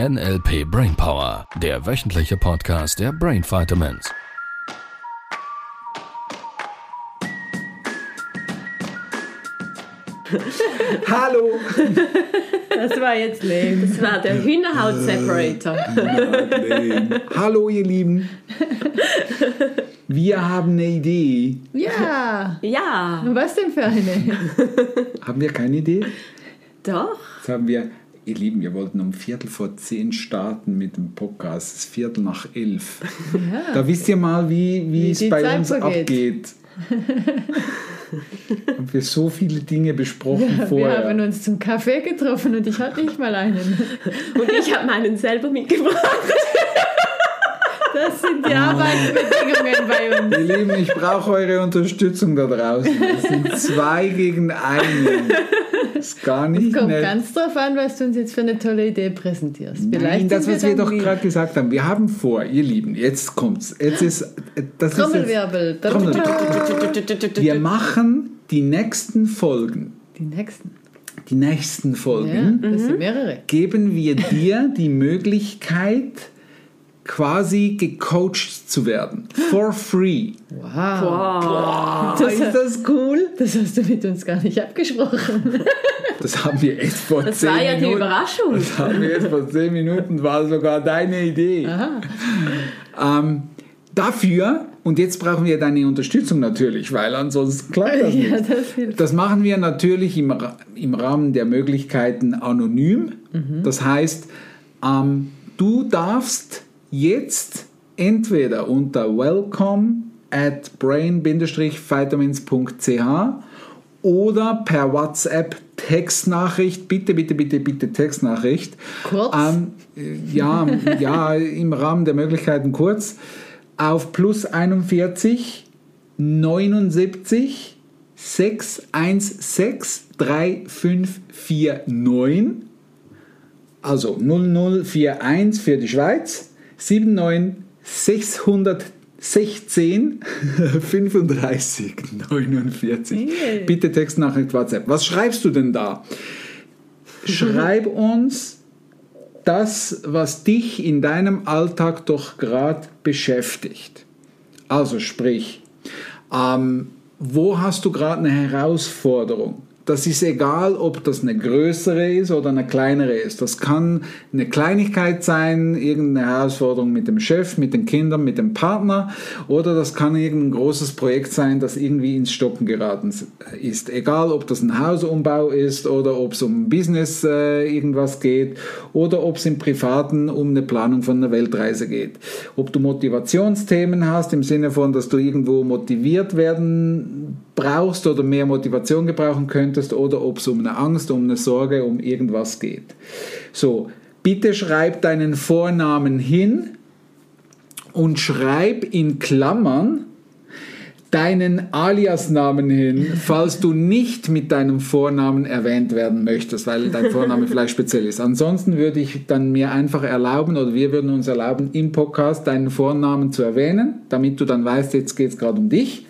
NLP Brainpower, der wöchentliche Podcast der Brain Vitamins. Hallo! Das war jetzt lame. Das war der Hühnerhaut-Separator. Hallo, ihr Lieben! Wir haben eine Idee. Ja. Ja, Was denn für eine? Haben wir keine Idee? doch. Jetzt haben wir, ihr Lieben, wir wollten um Viertel vor zehn starten mit dem Podcast. Es ist Viertel nach elf. Da wisst ihr mal, wie, wie, es die bei Zeit uns vergeht. abgeht. Haben wir so viele Dinge besprochen Wir vorher. haben uns zum Kaffee getroffen und ich hatte nicht mal einen. Und ich habe meinen selber mitgebracht. Das sind die Arbeitsbedingungen bei uns. Ihr Lieben, ich brauche eure Unterstützung da draußen. Es sind zwei gegen einen. Ist gar nicht Kommt nett. ganz drauf an, was du uns jetzt für eine tolle Idee präsentierst. Nein, Vielleicht das, sind was wir dann doch gerade gesagt haben. Wir haben vor, ihr Lieben, jetzt kommt's. Jetzt ist, das ist jetzt, Trommelwirbel. Trommel- wir machen die nächsten Folgen, Die nächsten. die nächsten Ja, Folgen, das sind mehrere. geben wir dir die Möglichkeit, quasi gecoacht zu werden. For free. Wow. Wow. Das, ist das cool? das hast du mit uns gar nicht abgesprochen. Das haben wir echt vor Das zehn war ja die Minuten. Überraschung. Das haben wir jetzt vor zehn Minuten, war sogar deine Idee. Aha. Ähm, dafür, und jetzt brauchen wir deine Unterstützung natürlich, weil ansonsten klappt das nicht. Ja, das. Das machen wir natürlich im, im Rahmen der Möglichkeiten anonym. Das heißt, ähm, du darfst jetzt entweder unter welcome at brain-vitamins.ch oder per WhatsApp Textnachricht, bitte, bitte, bitte, bitte Textnachricht. Kurz? Ähm, äh, ja, ja, im Rahmen der Möglichkeiten kurz. Auf plus 41 79 616 3549. Also 0041 für die Schweiz, 79 616 35 49. Yeah. Bitte Textnachricht WhatsApp. Was schreibst du denn da? Schreib uns das, was dich in deinem Alltag doch gerade beschäftigt. Also sprich, ähm, wo hast du gerade eine Herausforderung? Das ist egal, ob das eine größere ist oder eine kleinere ist. Das kann eine Kleinigkeit sein, irgendeine Herausforderung mit dem Chef, mit den Kindern, mit dem Partner oder das kann irgendein großes Projekt sein, das irgendwie ins Stocken geraten ist. Egal, ob das ein Hausumbau ist oder ob es um Business äh, irgendwas geht oder ob es im Privaten um eine Planung von einer Weltreise geht. Ob du Motivationsthemen hast im Sinne von, dass du irgendwo motiviert werden brauchst oder mehr Motivation gebrauchen könntest oder ob es um eine Angst, um eine Sorge, um irgendwas geht. So, bitte schreib deinen Vornamen hin und schreib in Klammern deinen Aliasnamen hin, falls du nicht mit deinem Vornamen erwähnt werden möchtest, weil dein Vorname vielleicht speziell ist. Ansonsten würde ich dann mir einfach erlauben oder wir würden uns erlauben, im Podcast deinen Vornamen zu erwähnen, damit du dann weißt, jetzt geht es gerade um dich.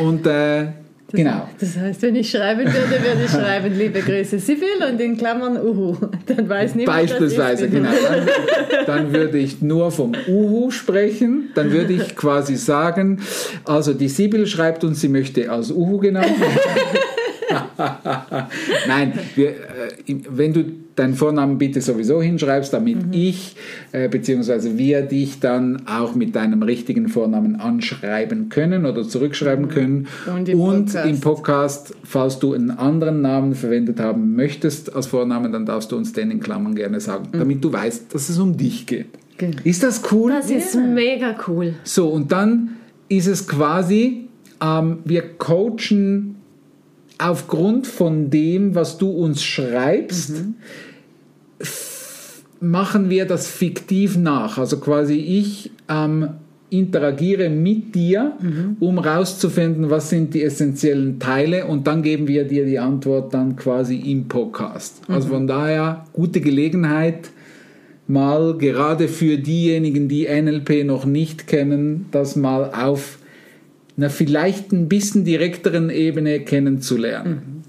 Und äh, genau. Das heißt, wenn ich schreiben würde, würde ich schreiben, liebe Grüße Sibyl und in Klammern Uhu. Dann weiß niemand, Beispielsweise, genau. Dann, dann würde ich nur vom Uhu sprechen. Dann würde ich quasi sagen, also die Sibyl schreibt uns, sie möchte als Uhu genannt werden. Nein, wir, äh, wenn du deinen Vornamen bitte sowieso hinschreibst, damit Mhm. ich äh, bzw. wir dich dann auch mit deinem richtigen Vornamen anschreiben können oder zurückschreiben können. Mhm. Und im Podcast. im Podcast, falls du einen anderen Namen verwendet haben möchtest als Vornamen, dann darfst du uns den in Klammern gerne sagen, damit du weißt, dass es um dich geht. Genau. Ist das cool? Das ist mega cool. So, und dann ist es quasi, ähm, wir coachen aufgrund von dem, was du uns schreibst, f- machen wir das fiktiv nach. Also quasi ich ähm, interagiere mit dir, um rauszufinden, was sind die essentiellen Teile und dann geben wir dir die Antwort dann quasi im Podcast. Also von daher gute Gelegenheit, mal gerade für diejenigen, die NLP noch nicht kennen, das mal auf einer vielleicht ein bisschen direkteren Ebene kennenzulernen.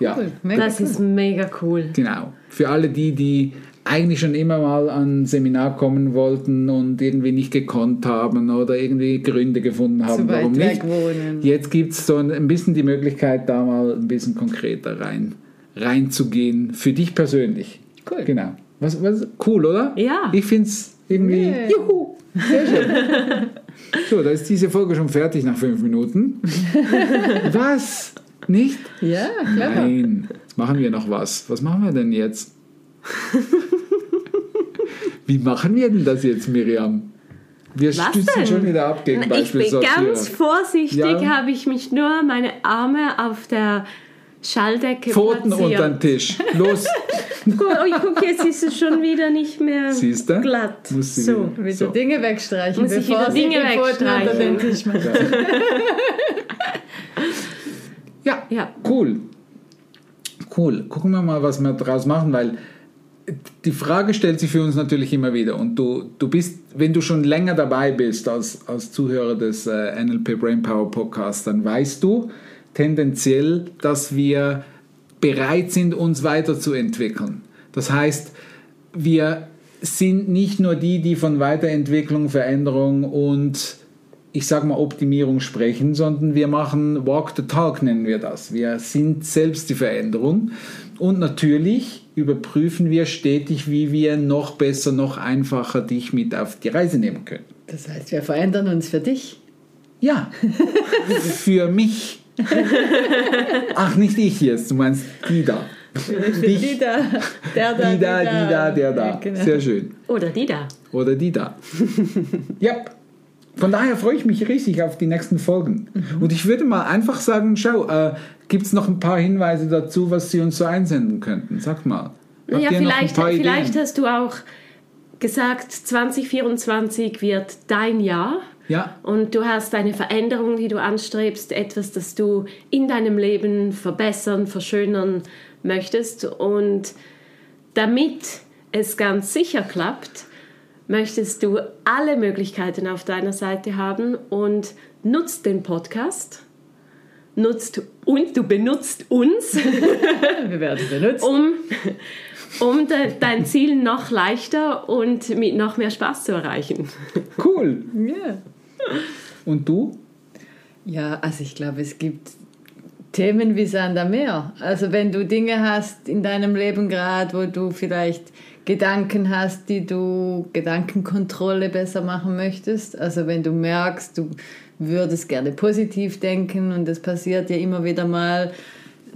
Ja, Cool. Mega Das cool. ist mega cool. genau. Für alle die, die eigentlich schon immer mal an ein Seminar kommen wollten und irgendwie nicht gekonnt haben oder irgendwie Gründe gefunden haben, Zu weit warum nicht. wohnen. Jetzt gibt es so ein, ein bisschen die Möglichkeit, da mal ein bisschen konkreter rein, reinzugehen. Für dich persönlich. Cool. Genau. Was, was, cool, oder? Ja. Ich finde es irgendwie. Yeah. Juhu! Sehr schön. so, da ist diese Folge schon fertig nach fünf Minuten. was? Nicht? Ja, clever. Nein. Jetzt machen wir noch was. Was machen wir denn jetzt? Wie machen wir denn das jetzt, Miriam? Wir Was stützen denn? schon wieder ab gegen Ich bin ganz vorsichtig, Ja. habe ich mich nur meine Arme auf der Schalldecke Pfoten unter den. Tisch. Los. Guck, oh, ich guck, jetzt ist es schon wieder nicht mehr Siehst du? glatt. Muss sie so. wieder. So. Dinge wegstreichen, Muss ich bevor wieder sie Dinge die Pfoten unter den wegstreichen. Tisch. Ja, Ja. cool. Cool. Gucken wir mal, was wir daraus machen, weil die Frage stellt sich für uns natürlich immer wieder. Und du, du bist, wenn du schon länger dabei bist als, als Zuhörer des äh, NLP Brainpower Podcasts, dann weißt du tendenziell, dass wir bereit sind, uns weiterzuentwickeln. Das heißt, wir sind nicht nur die, die von Weiterentwicklung, Veränderung und ich sage mal Optimierung sprechen, sondern wir machen Walk the Talk, nennen wir das. Wir sind selbst die Veränderung und natürlich überprüfen wir stetig, wie wir noch besser, noch einfacher dich mit auf die Reise nehmen können. Das heißt, wir verändern uns für dich. Ja, für mich. Ach, nicht ich jetzt, du meinst die da. Dich. die da, der da, Die da, die da, der da. Ja, genau. Sehr schön. Oder die da. Oder die da. ja. Von daher freue ich mich riesig auf die nächsten Folgen. Mhm. Und ich würde mal einfach sagen, schau, äh, gibt es noch ein paar Hinweise dazu, was Sie uns so einsenden könnten? Sag mal. Habt Ja, ihr noch ein vielleicht, vielleicht hast du auch gesagt, 2024 wird dein Jahr. Ja, Und du hast eine Veränderung, die du anstrebst, etwas, das du in deinem Leben verbessern, verschönern möchtest. Und damit es ganz sicher klappt, möchtest du alle Möglichkeiten auf deiner Seite haben und nutzt den Podcast, nutzt und du benutzt uns, Wir werden benutzt. um, um de, dein Ziel noch leichter und mit noch mehr Spaß zu erreichen. cool. Ja. Und du? Ja, also ich glaube, es gibt Themen wie Sand am Meer. Also wenn du Dinge hast in deinem Leben gerade, wo du vielleicht Gedanken hast, die du Gedankenkontrolle besser machen möchtest. Also wenn du merkst, du würdest gerne positiv denken und das passiert ja immer wieder mal,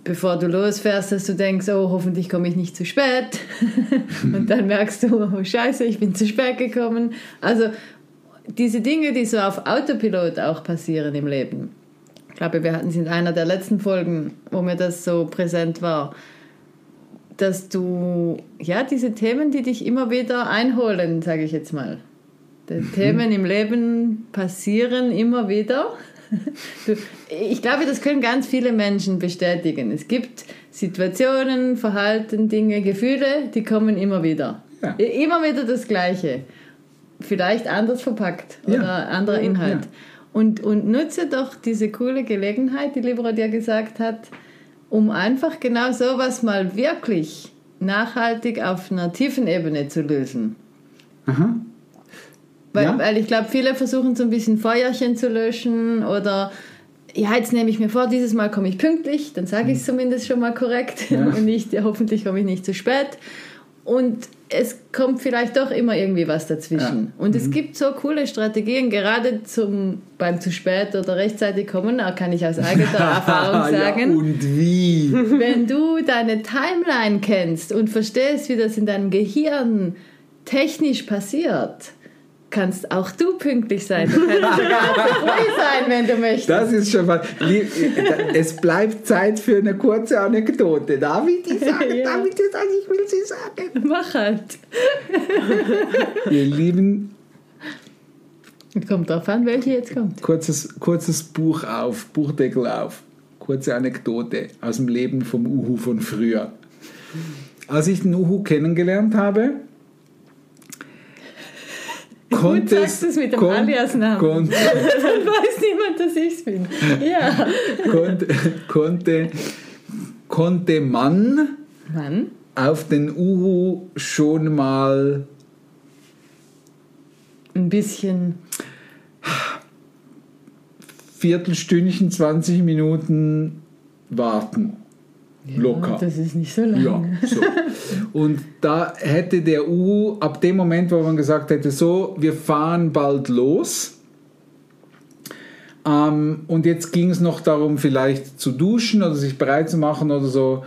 bevor du losfährst, dass du denkst, oh, hoffentlich komme ich nicht zu spät. und dann merkst du, oh scheiße, ich bin zu spät gekommen. Also diese Dinge, die so auf Autopilot auch passieren im Leben. Ich glaube, wir hatten es in einer der letzten Folgen, wo mir das so präsent war, dass du, ja, diese Themen, die dich immer wieder einholen, sage ich jetzt mal. Die Themen im Leben passieren immer wieder. Ich glaube, das können ganz viele Menschen bestätigen. Es gibt Situationen, Verhalten, Dinge, Gefühle, die kommen immer wieder. Ja. Immer wieder das Gleiche. Vielleicht anders verpackt Ja. oder anderer Inhalt. Ja. Und, und nutze doch diese coole Gelegenheit, die Libra dir gesagt hat, um einfach genau sowas mal wirklich nachhaltig auf einer tiefen Ebene zu lösen. Aha. Weil, Ja. weil ich glaube, viele versuchen so ein bisschen Feuerchen zu löschen oder ja, jetzt nehme ich mir vor, dieses Mal komme ich pünktlich, dann sage ich es zumindest schon mal korrekt Ja. und nicht, ja, hoffentlich komme ich nicht zu spät. Und es kommt vielleicht doch immer irgendwie was dazwischen. Und Mhm. es gibt so coole Strategien, gerade zum, beim zu spät oder rechtzeitig kommen, da kann ich aus eigener Erfahrung sagen. Ja, und wie? Wenn du deine Timeline kennst und verstehst, wie das in deinem Gehirn technisch passiert, kannst auch du pünktlich sein. Du kannst sogar früh sein, wenn du möchtest. Das ist schon mal. Es bleibt Zeit für eine kurze Anekdote. Darf ich die sagen? Ja. Darf ich die sagen? Ich will sie sagen. Mach halt. Ihr Lieben, Kommt drauf an, welche jetzt kommt. kurzes, kurzes Buch auf, Buchdeckel auf. Kurze Anekdote aus dem Leben vom Uhu von früher. Als ich den Uhu kennengelernt habe, konnte sagst du es mit dem Aliasnamen. Konnte, Dann weiß niemand, dass ich es bin. Ja. konnte, konnte, konnte man Mann? auf den Uhu schon mal Ein bisschen. Viertelstündchen, 20 Minuten warten. Locker. Ja, das ist nicht so lang. Ja, so. Und da hätte der U ab dem Moment, wo man gesagt hätte, so, wir fahren bald los. Ähm, und jetzt ging es noch darum, vielleicht zu duschen oder sich bereit zu machen oder so.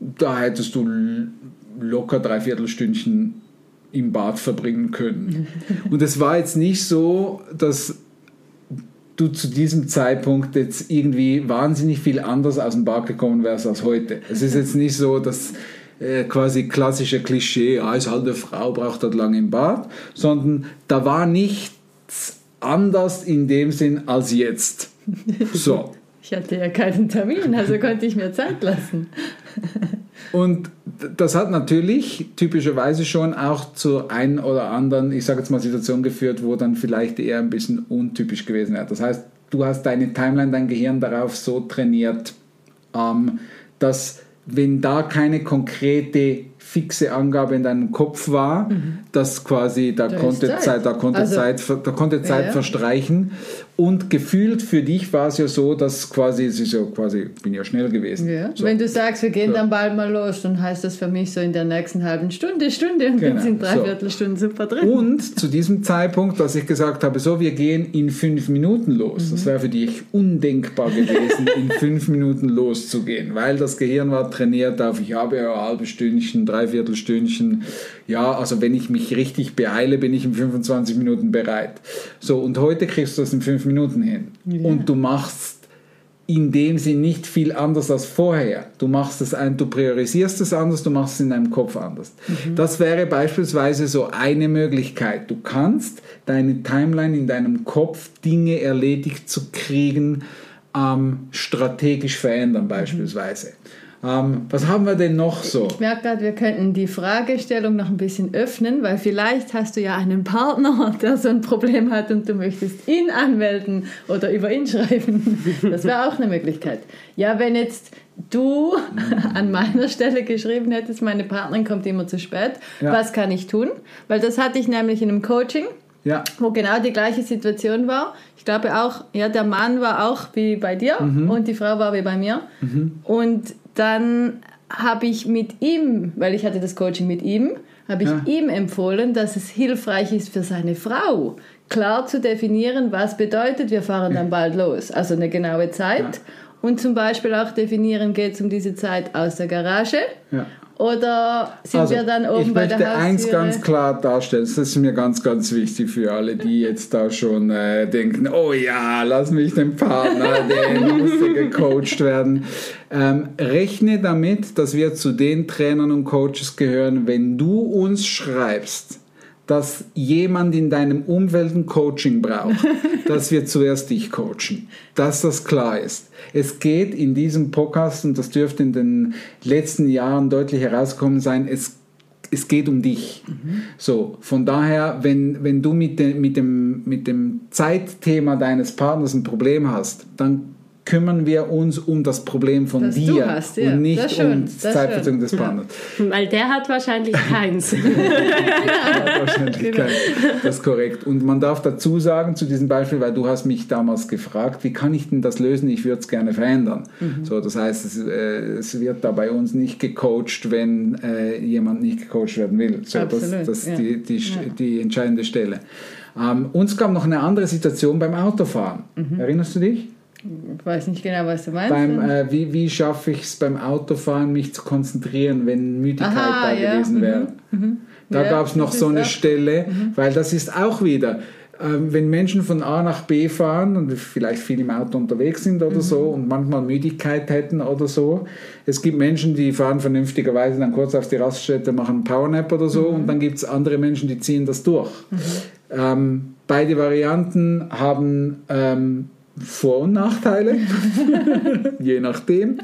Da hättest du locker dreiviertel Stündchen im Bad verbringen können. Und es war jetzt nicht so, dass du zu diesem Zeitpunkt jetzt irgendwie wahnsinnig viel anders aus dem Bad gekommen wärst als heute. Es ist jetzt nicht so, dass äh, quasi klassische Klischee, ja, ist halt eine Frau, braucht halt lange im Bad, sondern da war nichts anders in dem Sinn als jetzt. So. Ich hatte ja keinen Termin, also konnte ich mir Zeit lassen. Und das hat natürlich typischerweise schon auch zu ein oder anderen, ich sage jetzt mal, Situation geführt, wo dann vielleicht eher ein bisschen untypisch gewesen wäre. Das heißt, du hast deine Timeline, dein Gehirn darauf so trainiert, ähm, dass wenn da keine konkrete fixe Angabe in deinem Kopf war, dass quasi da, konnte Zeit. Zeit, da konnte Also- Zeit, da konnte Zeit ja. verstreichen und gefühlt für dich war es ja so, dass quasi es ist ja quasi ich bin ja schnell gewesen. Ja. So. Wenn du sagst, wir gehen So. dann bald mal los, dann heißt das für mich so in der nächsten halben Stunde, Stunde und Genau, bin in drei so. Viertelstunden super drin. Und zu diesem Zeitpunkt, dass ich gesagt habe, so, wir gehen in fünf Minuten los. Das wäre für dich undenkbar gewesen, in fünf Minuten loszugehen, weil das Gehirn war trainiert auf, ich habe ja ein halbes Stündchen, dreiviertel Stündchen. Ja, also wenn ich mich richtig beeile, bin ich in 25 Minuten bereit. So, und heute kriegst du das in fünf Minuten hin. Und du machst in dem Sinn nicht viel anders als vorher. Du machst es ein, du priorisierst es anders, du machst es in deinem Kopf anders. Das wäre beispielsweise so eine Möglichkeit. Du kannst deine Timeline in deinem Kopf Dinge erledigt zu kriegen, ähm, strategisch verändern beispielsweise. Ähm, was haben wir denn noch so? Ich merke gerade, wir könnten die Fragestellung noch ein bisschen öffnen, weil vielleicht hast du ja einen Partner, der so ein Problem hat und du möchtest ihn anmelden oder über ihn schreiben. Das wäre auch eine Möglichkeit. Ja, wenn jetzt du an meiner Stelle geschrieben hättest, meine Partnerin kommt immer zu spät, Ja. was kann ich tun? Weil das hatte ich nämlich in einem Coaching Ja, wo genau die gleiche Situation war. Ich glaube auch, ja, der Mann war auch wie bei dir und die Frau war wie bei mir. Und dann habe ich mit ihm, weil ich hatte das Coaching mit ihm, habe ich Ja. ihm empfohlen, dass es hilfreich ist für seine Frau, klar zu definieren, was bedeutet, wir fahren dann bald los. Also eine genaue Zeit. Und zum Beispiel auch definieren, geht es um diese Zeit aus der Garage ja. Oder sind Also, wir dann oben ich bei der möchte eins Haustüre? ganz klar darstellen, das ist mir ganz, ganz wichtig für alle, die jetzt da schon äh, denken, oh ja, lass mich den Partner, der muss gecoacht werden. Ähm, rechne damit, dass wir zu den Trainern und Coaches gehören, wenn du uns schreibst, dass jemand in deinem Umfeld ein Coaching braucht, dass wir zuerst dich coachen. Dass das klar ist. Es geht in diesem Podcast, und das dürfte in den letzten Jahren deutlich herausgekommen sein, es, es geht um dich. So, von daher, wenn, wenn du mit, de, mit, dem, mit dem Zeitthema deines Partners ein Problem hast, dann kümmern wir uns um das Problem von Das du dir hast, ja. und nicht schön, um das die Zeitverzögerung des Partners. Weil der hat wahrscheinlich keins. Wahrscheinlichkeit. Das ist korrekt. Und man darf dazu sagen, zu diesem Beispiel, weil du hast mich damals gefragt, wie kann ich denn das lösen? Ich würde es gerne verändern. So, das heißt, es, äh, es wird da bei uns nicht gecoacht, wenn äh, jemand nicht gecoacht werden will. So, das, Absolut, das ist ja. die, die, die entscheidende Stelle. Ähm, uns gab noch eine andere Situation beim Autofahren. Mhm. Erinnerst du dich? Ich weiß nicht genau, was du meinst. Beim, äh, wie wie schaffe ich es beim Autofahren, mich zu konzentrieren, wenn Müdigkeit Aha, da ja, gewesen mhm, wäre? Da Ja, gab es noch das so eine auch- Stelle, weil das ist auch wieder, ähm, wenn Menschen von A nach B fahren und vielleicht viel im Auto unterwegs sind oder so und manchmal Müdigkeit hätten oder so. Es gibt Menschen, die fahren vernünftigerweise dann kurz auf die Raststätte, machen einen Powernap oder so und dann gibt es andere Menschen, die ziehen das durch. Ähm, beide Varianten haben ähm, Vor- und Nachteile, je nachdem.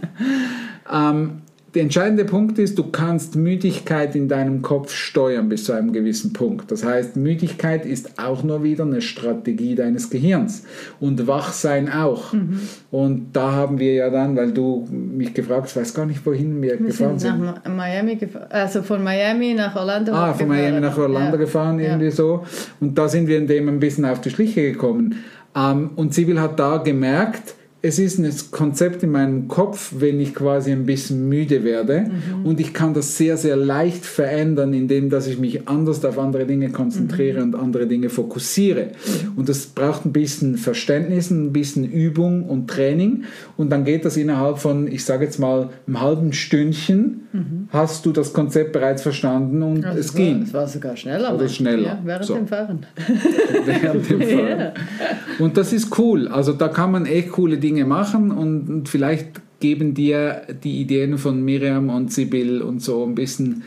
Ähm, der entscheidende Punkt ist, du kannst Müdigkeit in deinem Kopf steuern bis zu einem gewissen Punkt. Das heißt, Müdigkeit ist auch nur wieder eine Strategie deines Gehirns und Wachsein auch. Mhm. Und da haben wir ja dann, weil du mich gefragt hast, weiß gar nicht, wohin wir, wir gefahren sind. Nach Miami gefahren, also von Miami nach Orlando. Ah, von Miami nach Orlando ja. gefahren, irgendwie ja. so. Und da sind wir in dem ein bisschen auf die Schliche gekommen. Ähm, und Sibyl hat da gemerkt, es ist ein Konzept in meinem Kopf, wenn ich quasi ein bisschen müde werde mhm. und ich kann das sehr, sehr leicht verändern, indem dass ich mich anders auf andere Dinge konzentriere mhm. und andere Dinge fokussiere. Mhm. Und das braucht ein bisschen Verständnis, ein bisschen Übung und Training und dann geht das innerhalb von, ich sage jetzt mal, einem halben Stündchen mhm. hast du das Konzept bereits verstanden und also es, ging. Es war sogar schneller. Oder schneller. Ja, während so. dem Fahren. während dem Fahren. ja. Und das ist cool. Also da kann man echt coole Dinge Dinge machen und, und vielleicht geben dir die Ideen von Miriam und Sibyl und so ein bisschen,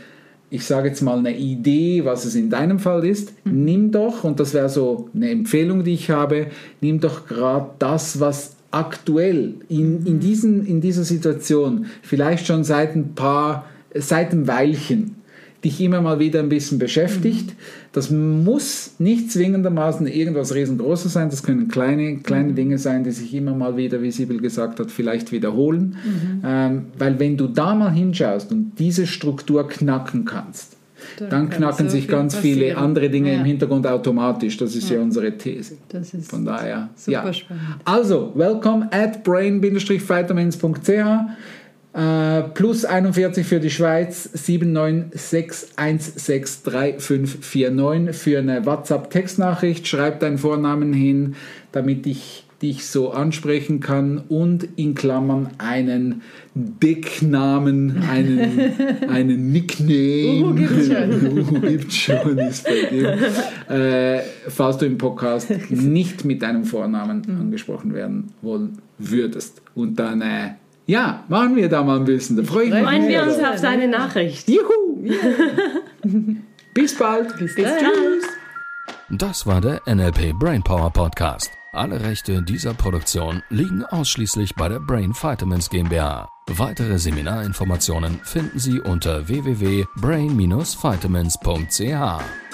ich sage jetzt mal eine Idee, was es in deinem Fall ist. Mhm. Nimm doch, und das wäre so eine Empfehlung, die ich habe, nimm doch gerade das, was aktuell in, in, diesen, in dieser Situation, vielleicht schon seit ein paar, seit einem Weilchen, dich immer mal wieder ein bisschen beschäftigt. Mhm. Das muss nicht zwingendermaßen irgendwas riesengroßes sein. Das können kleine, kleine mhm. Dinge sein, die sich immer mal wieder, wie Sibyl gesagt hat, vielleicht wiederholen. Mhm. Ähm, weil wenn du da mal hinschaust und diese Struktur knacken kannst, dann, dann knacken so sich ganz passieren. viele andere Dinge ja. im Hintergrund automatisch. Das ist ja, ja unsere These. Das ist Von daher, super ja. spannend. Also, welcome at brain-vitamins.ch. Plus 41 für die Schweiz 796163549 für eine WhatsApp-Textnachricht. Schreib deinen Vornamen hin, damit ich dich so ansprechen kann und in Klammern einen Decknamen, einen, einen Nickname. Uh, gibt's schon. uh, gibt's schon, ist bei dir. Äh, falls du im Podcast nicht mit deinem Vornamen mhm. angesprochen werden wollen würdest. Und dann äh, ja, machen wir da mal ein bisschen. Da freue ich mich. Freuen wir uns auf deine Nachricht. Juhu! Bis bald. Bis, Bis Tschüss. Das war der NLP Brainpower Podcast. Alle Rechte dieser Produktion liegen ausschließlich bei der Brain Vitamins GmbH. Weitere Seminarinformationen finden Sie unter www.brain-vitamins.ch.